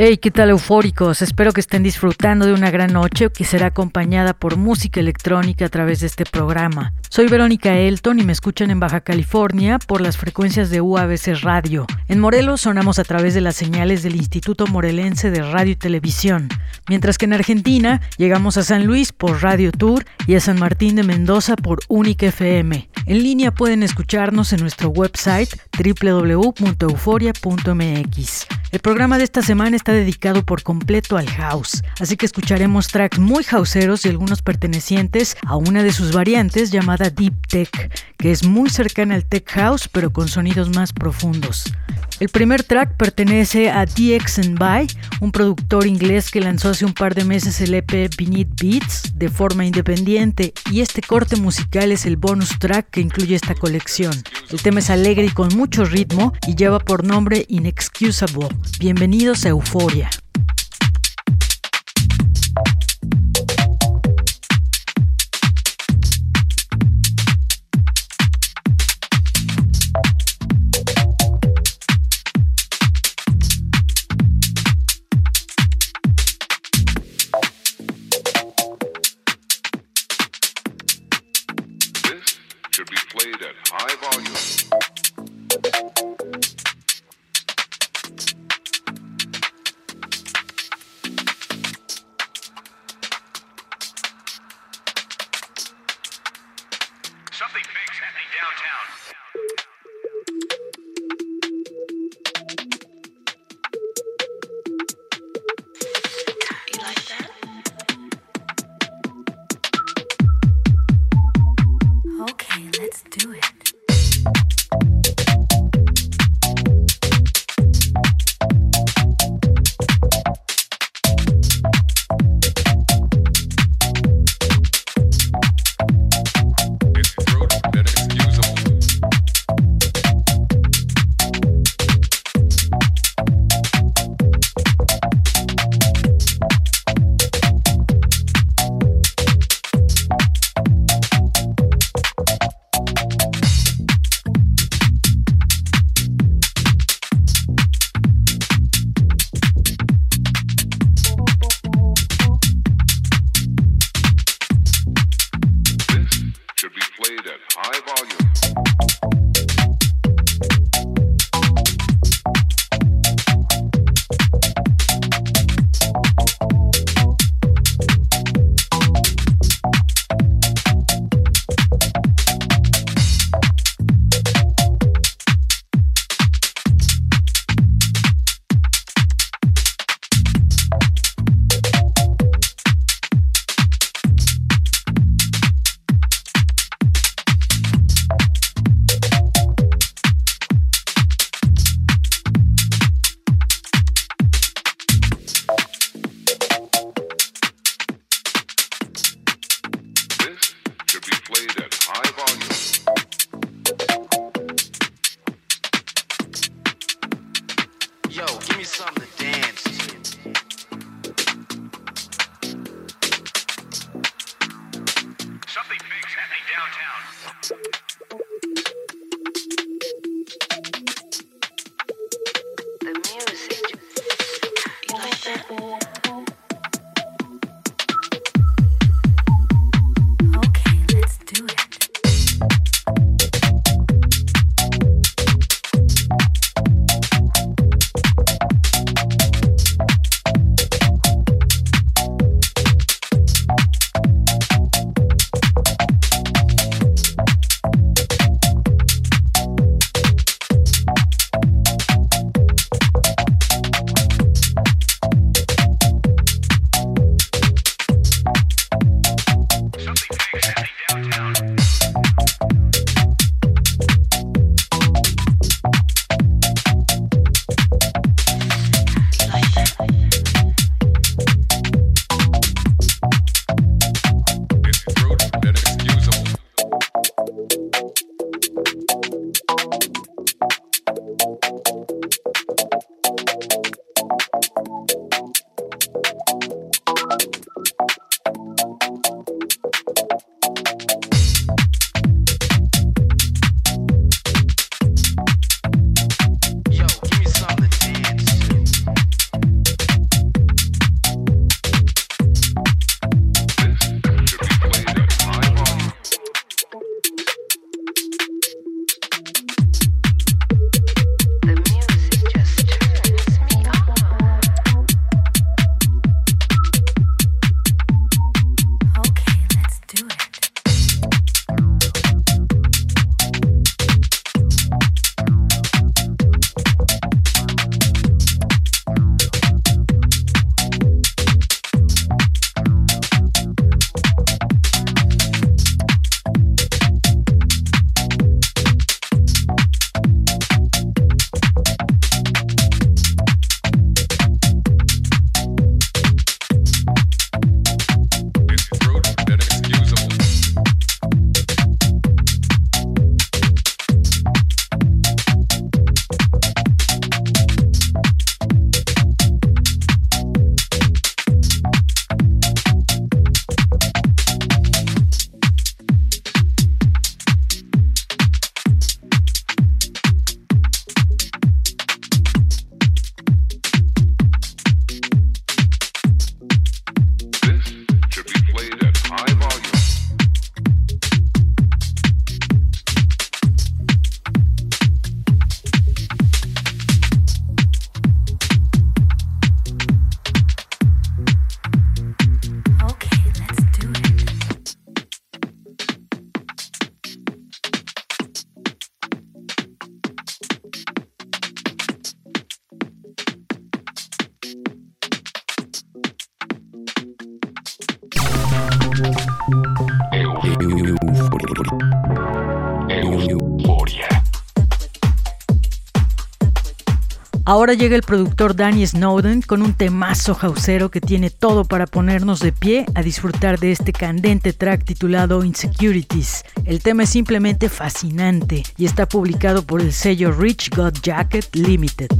Hey, ¿qué tal eufóricos? Espero que estén disfrutando de una gran noche que será acompañada por música electrónica a través de este programa. Soy Verónica Elton y me escuchan en Baja California por las frecuencias de UABC Radio. En Morelos sonamos a través de las señales del Instituto Morelense de Radio y Televisión, mientras que en Argentina llegamos a San Luis por Radio Tour y a San Martín de Mendoza por Unique FM. En línea pueden escucharnos en nuestro website www.euforia.mx. El programa de esta semana está dedicado por completo al house, así que escucharemos tracks muy houseeros y algunos pertenecientes a una de sus variantes llamada Deep Tech, que es muy cercana al Tech House pero con sonidos más profundos. El primer track pertenece a DX By, un productor inglés que lanzó hace un par de meses el EP Beneath Beats de forma independiente y este corte musical es el bonus track que incluye esta colección. El tema es alegre y con mucho ritmo y lleva por nombre Inexcusable. Bienvenidos a. Euforia. should be played at high volume. Ahora llega el productor Danny Snowden con un temazo jausero que tiene todo para ponernos de pie a disfrutar de este candente track titulado Insecurities. El tema es simplemente fascinante y está publicado por el sello Rich God Jacket Limited.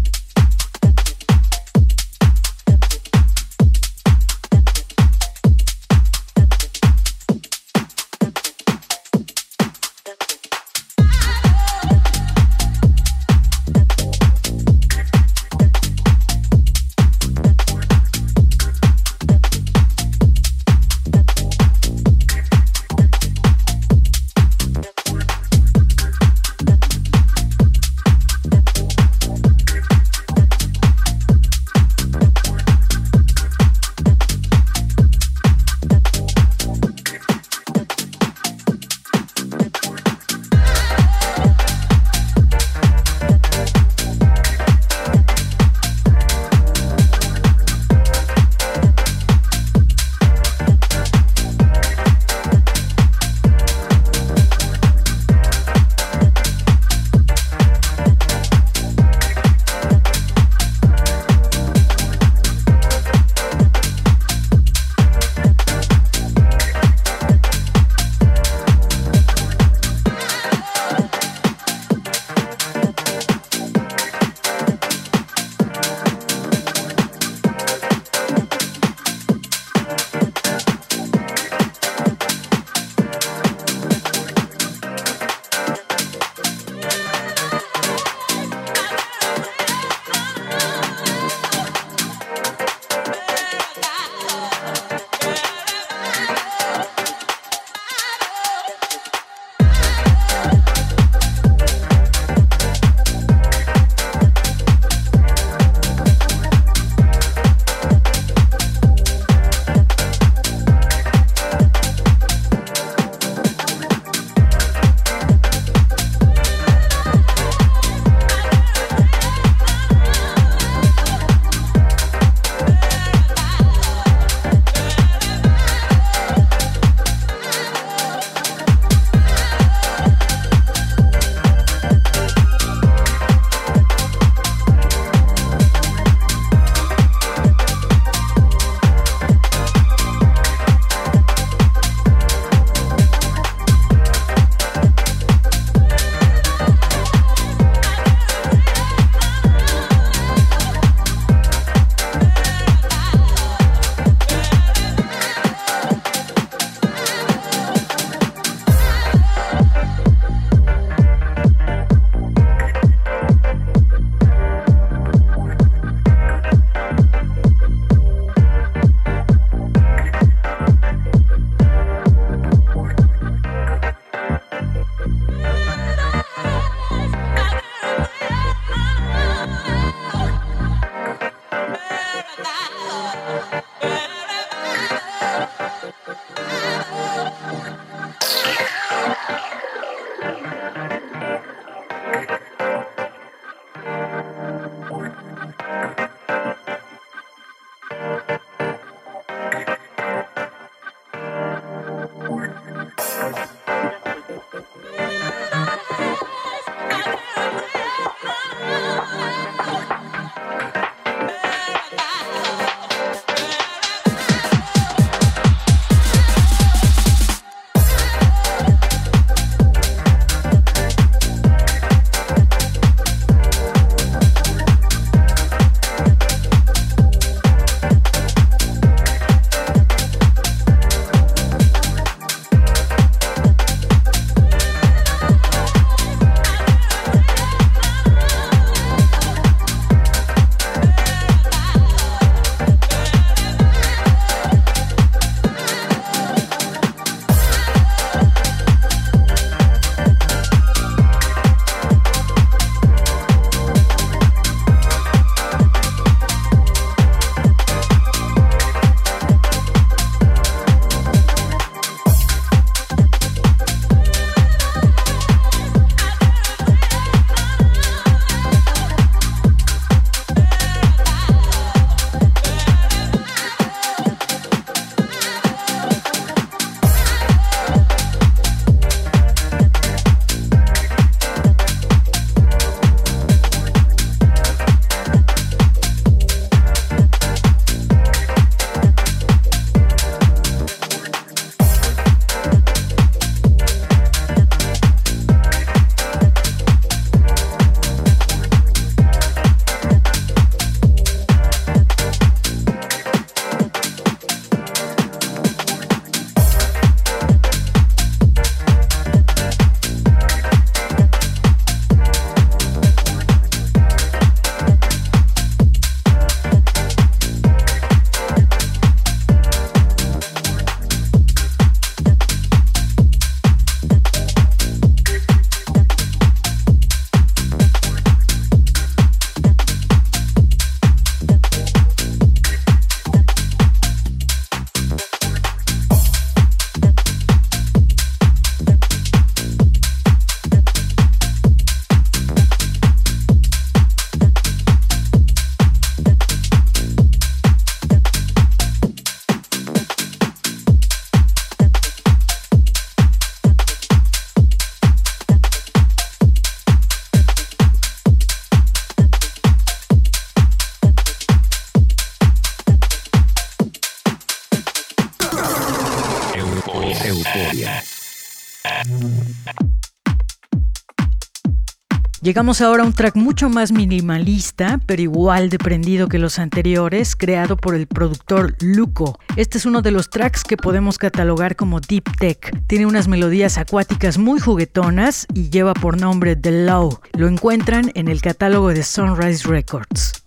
Llegamos ahora a un track mucho más minimalista, pero igual de prendido que los anteriores, creado por el productor Luco. Este es uno de los tracks que podemos catalogar como Deep Tech. Tiene unas melodías acuáticas muy juguetonas y lleva por nombre The Low. Lo encuentran en el catálogo de Sunrise Records.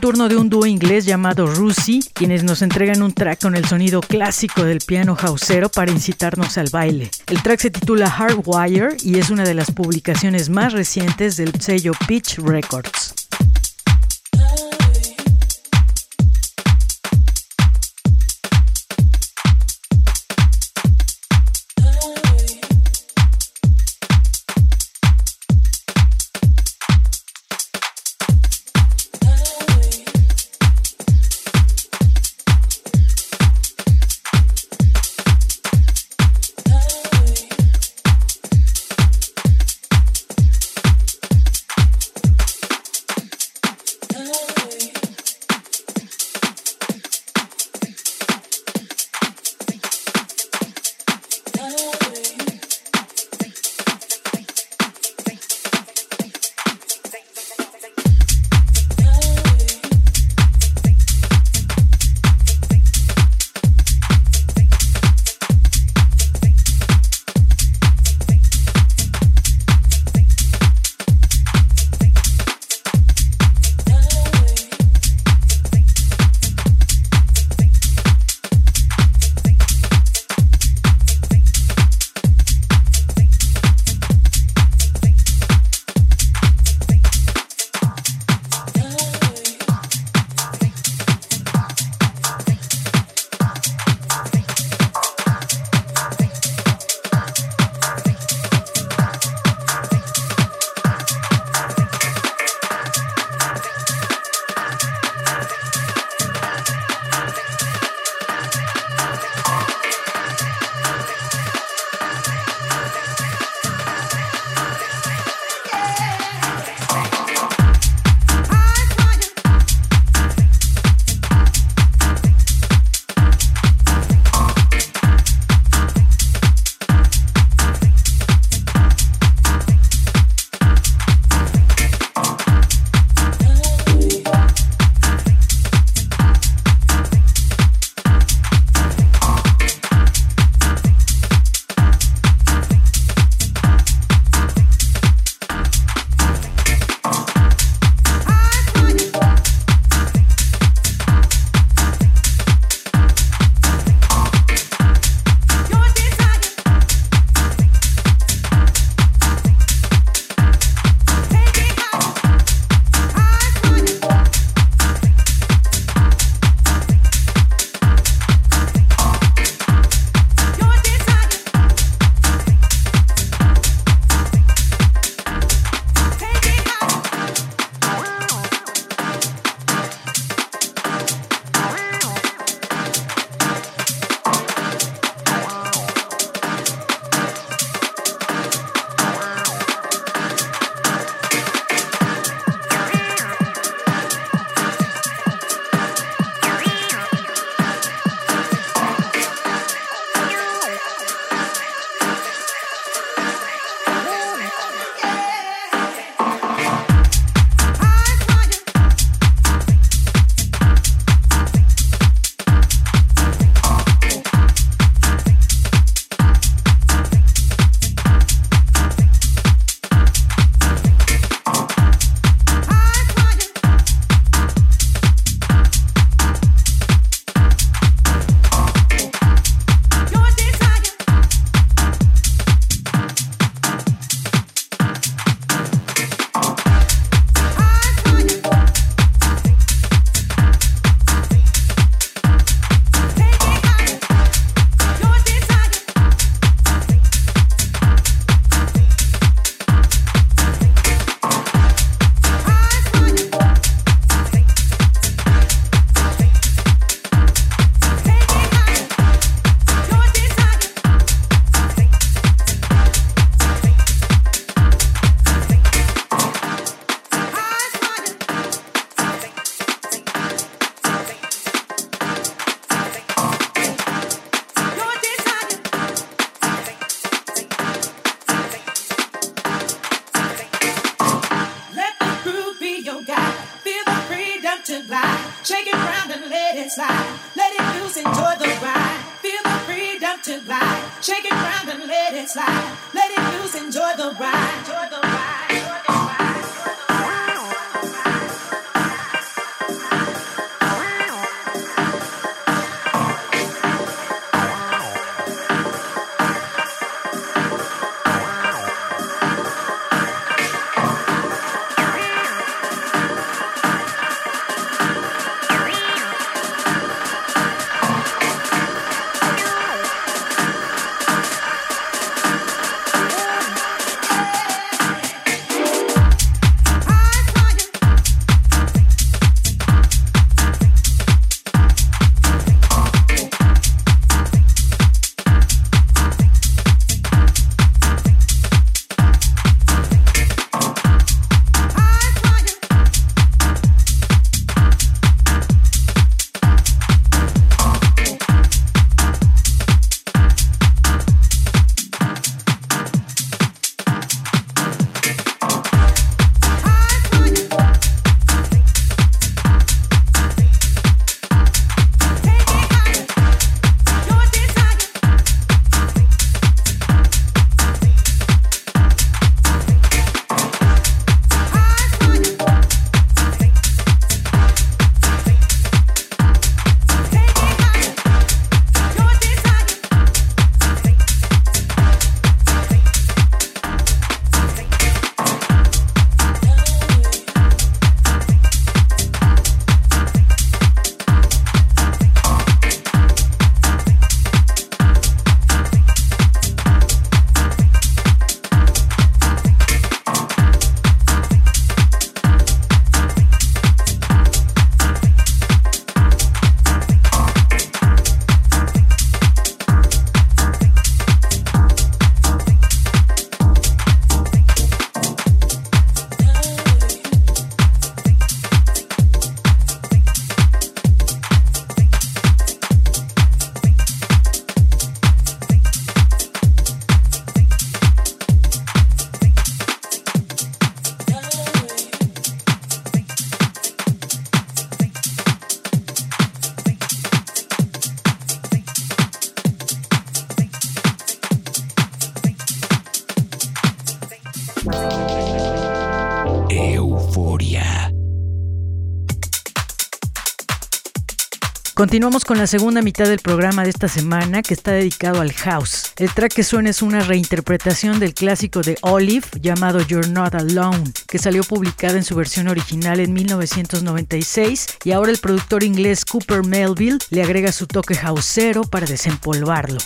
Turno de un dúo inglés llamado Rusi, quienes nos entregan un track con el sonido clásico del piano houseero para incitarnos al baile. El track se titula Hardwire y es una de las publicaciones más recientes del sello Pitch Records. Continuamos con la segunda mitad del programa de esta semana que está dedicado al house. El track que suena es una reinterpretación del clásico de Olive llamado You're Not Alone, que salió publicada en su versión original en 1996 y ahora el productor inglés Cooper Melville le agrega su toque houseero para desempolvarlo.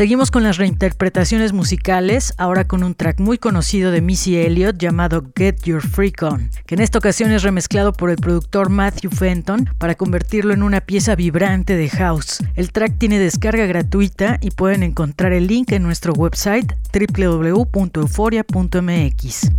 Seguimos con las reinterpretaciones musicales, ahora con un track muy conocido de Missy Elliott llamado Get Your Freak On, que en esta ocasión es remezclado por el productor Matthew Fenton para convertirlo en una pieza vibrante de house. El track tiene descarga gratuita y pueden encontrar el link en nuestro website www.euforia.mx.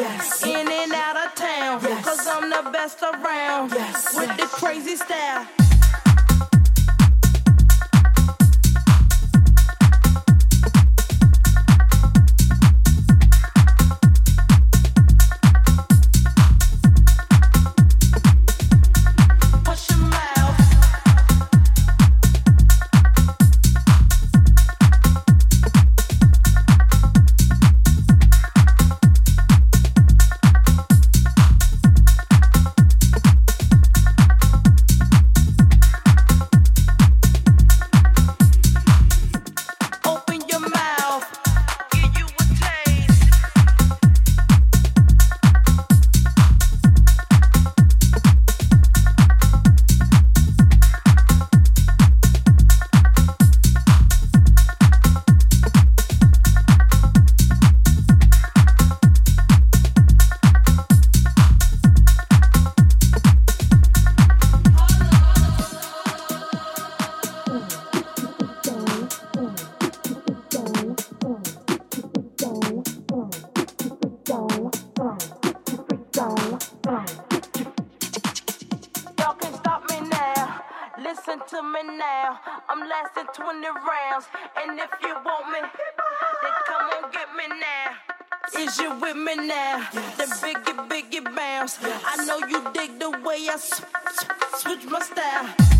now. In and out of town. Cause I'm the best around. Yes. With the crazy style. Lasting 20 rounds. And if you want me, then come on get me now. Is you with me now? Then biggie, biggie bounce. I know you dig the way I switch my style.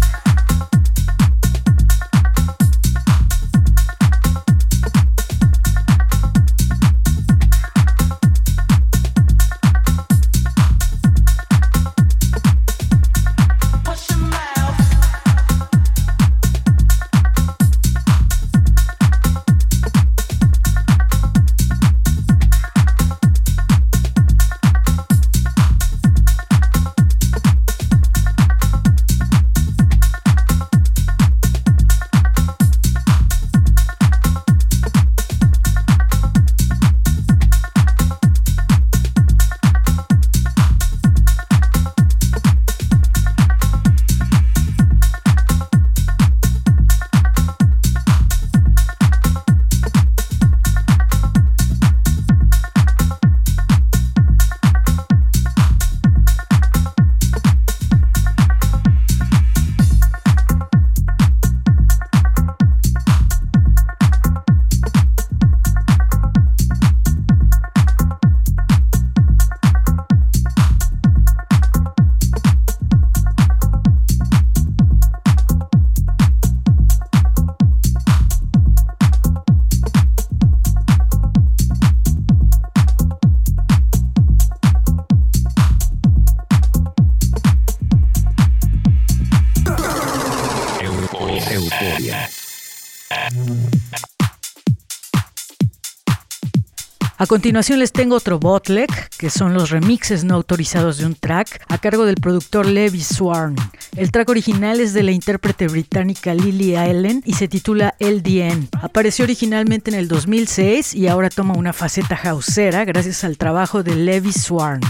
A continuación les tengo otro bootleg, que son los remixes no autorizados de un track, a cargo del productor Levi Swarn. El track original es de la intérprete británica Lily Allen y se titula LDN. Apareció originalmente en el 2006 y ahora toma una faceta houseera gracias al trabajo de Levi Swarn.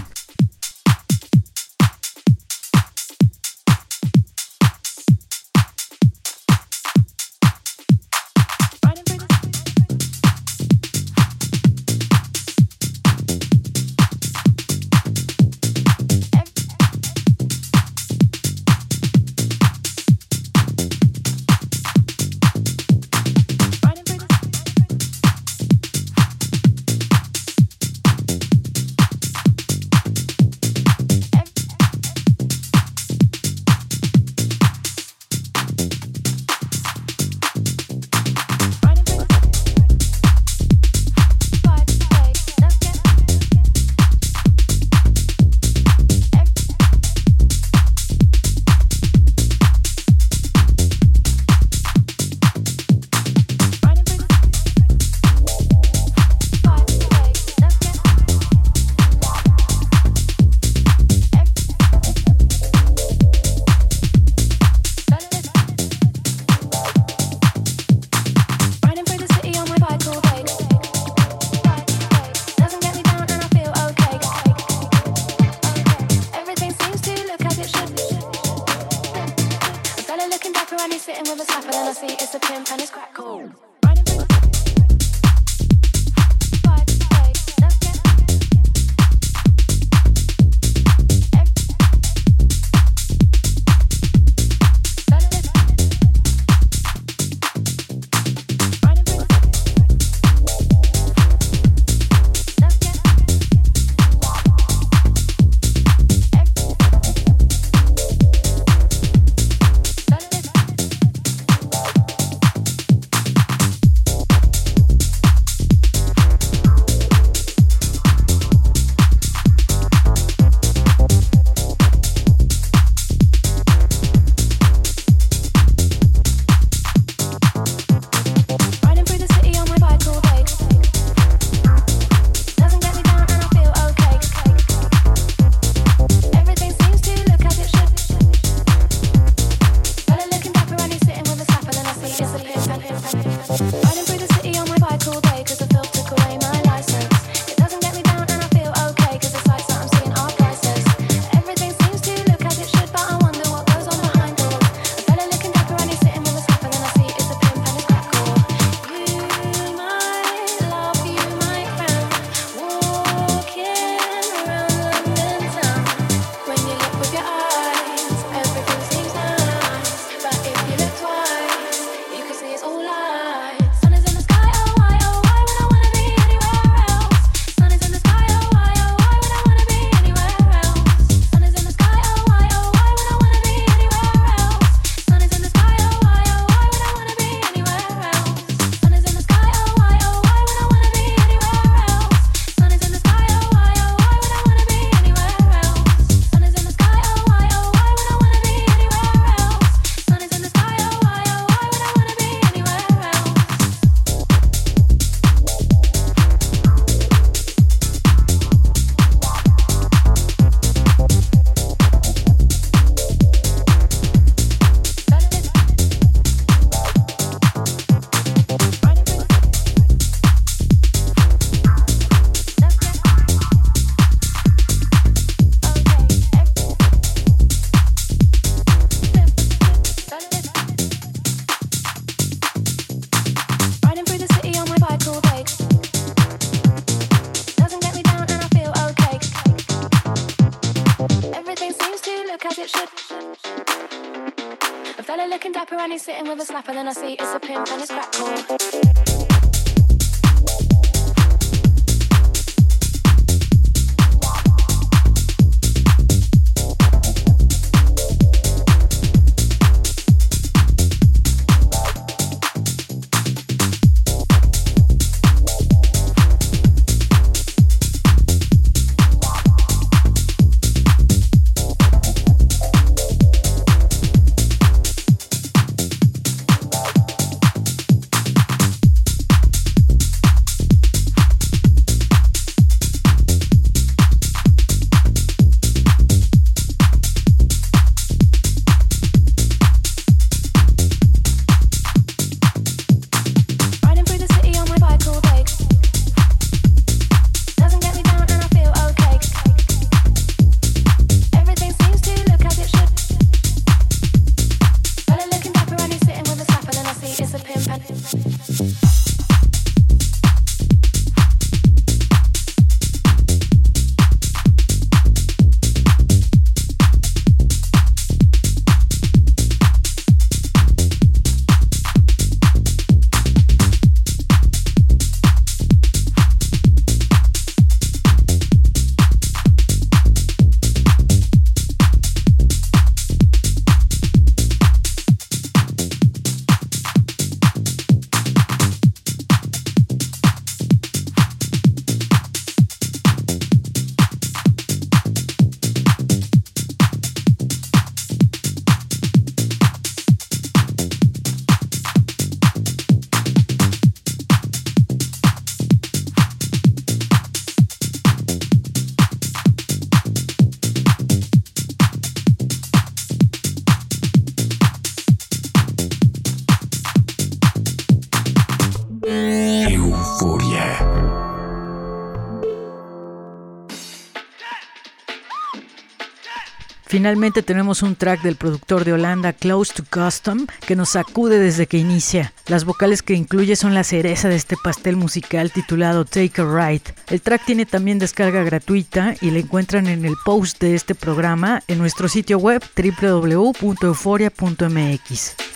Finalmente tenemos un track del productor de Holanda Close to Custom que nos sacude desde que inicia. Las vocales que incluye son la cereza de este pastel musical titulado Take a Ride. El track tiene también descarga gratuita y la encuentran en el post de este programa en nuestro sitio web www.euforia.mx.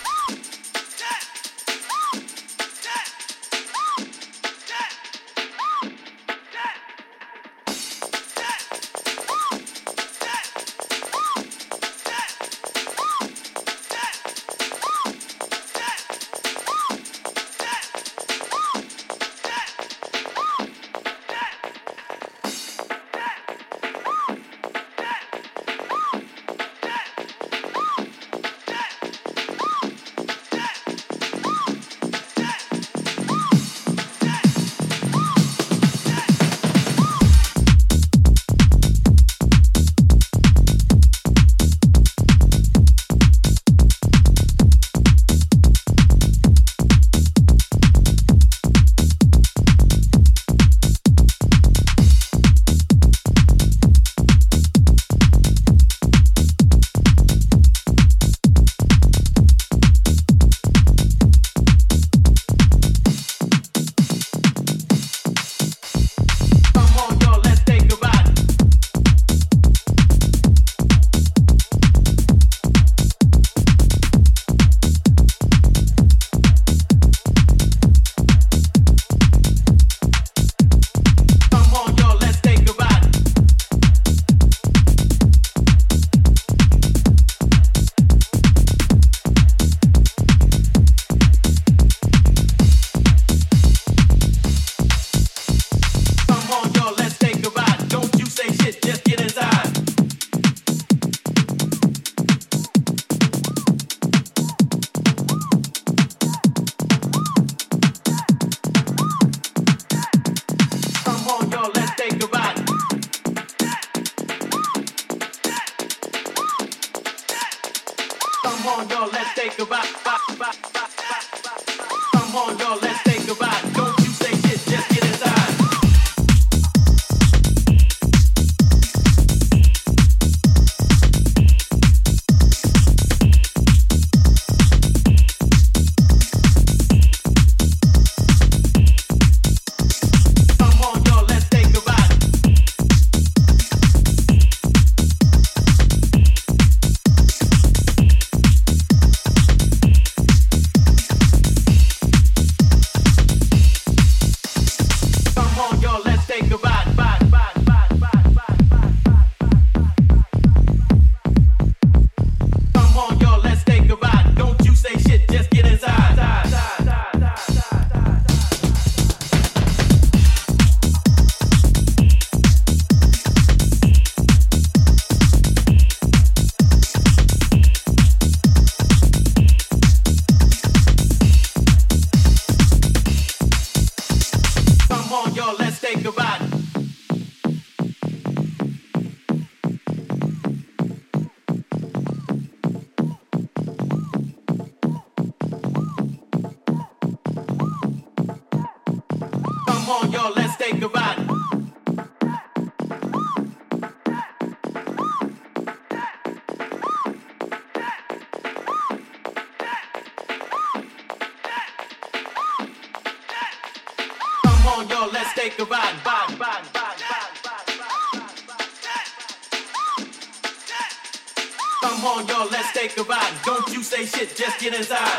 shit, just get inside.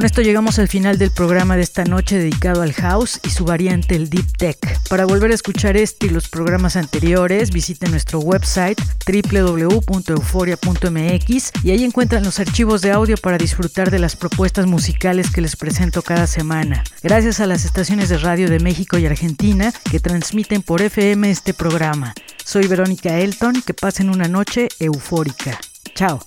Con esto llegamos al final del programa de esta noche dedicado al house y su variante el deep tech. Para volver a escuchar este y los programas anteriores, visite nuestro website www.euforia.mx y ahí encuentran los archivos de audio para disfrutar de las propuestas musicales que les presento cada semana. Gracias a las estaciones de radio de México y Argentina que transmiten por FM este programa. Soy Verónica Elton, que pasen una noche eufórica. Chao.